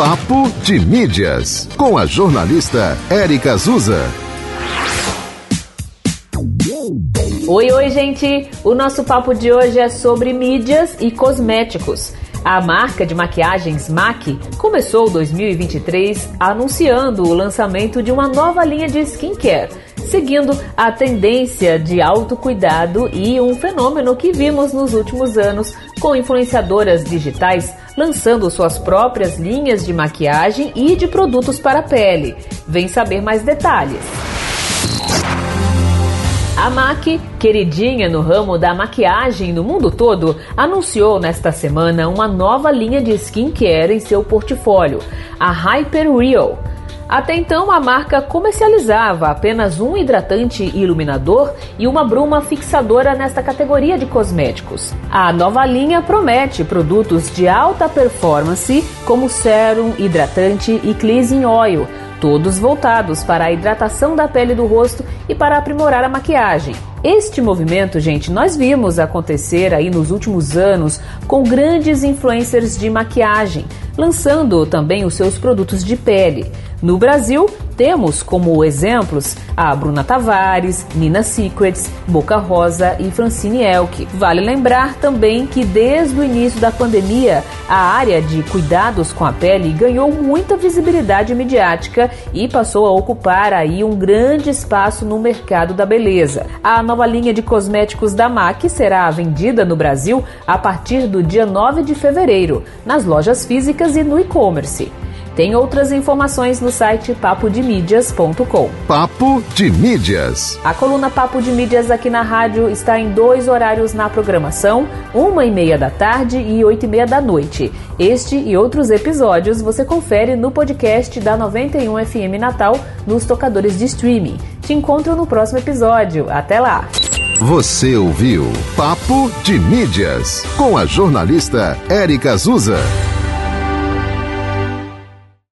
Papo de Mídias, com a jornalista Érica Azusa. Oi, oi, gente! O nosso papo de hoje é sobre mídias e cosméticos. A marca de maquiagens MAC começou 2023 anunciando o lançamento de uma nova linha de skincare, seguindo a tendência de autocuidado e um fenômeno que vimos nos últimos anos com influenciadoras digitais lançando suas próprias linhas de maquiagem e de produtos para a pele. Vem saber mais detalhes. A MAC, queridinha no ramo da maquiagem no mundo todo, anunciou nesta semana uma nova linha de skincare em seu portfólio, a Hyper Real. Até então, a marca comercializava apenas um hidratante iluminador e uma bruma fixadora nesta categoria de cosméticos. A nova linha promete produtos de alta performance, como sérum, hidratante e cleansing oil todos voltados para a hidratação da pele do rosto e para aprimorar a maquiagem. Este movimento, gente, nós vimos acontecer aí nos últimos anos com grandes influencers de maquiagem, lançando também os seus produtos de pele. No Brasil, temos como exemplos a Bruna Tavares, Nina Secrets, Boca Rosa e Francine Elk. Vale lembrar também que desde o início da pandemia, a área de cuidados com a pele ganhou muita visibilidade midiática e passou a ocupar aí um grande espaço no mercado da beleza. A nova linha de cosméticos da MAC será vendida no Brasil a partir do dia 9 de fevereiro, nas lojas físicas e no e-commerce. Tem outras informações no site papodemídias.com. Papo de Mídias. A coluna Papo de Mídias aqui na rádio está em dois horários na programação, uma e meia da tarde e oito e meia da noite. Este e outros episódios você confere no podcast da 91 FM Natal nos tocadores de streaming. Te encontro no próximo episódio. Até lá! Você ouviu Papo de Mídias com a jornalista Érica Azusa.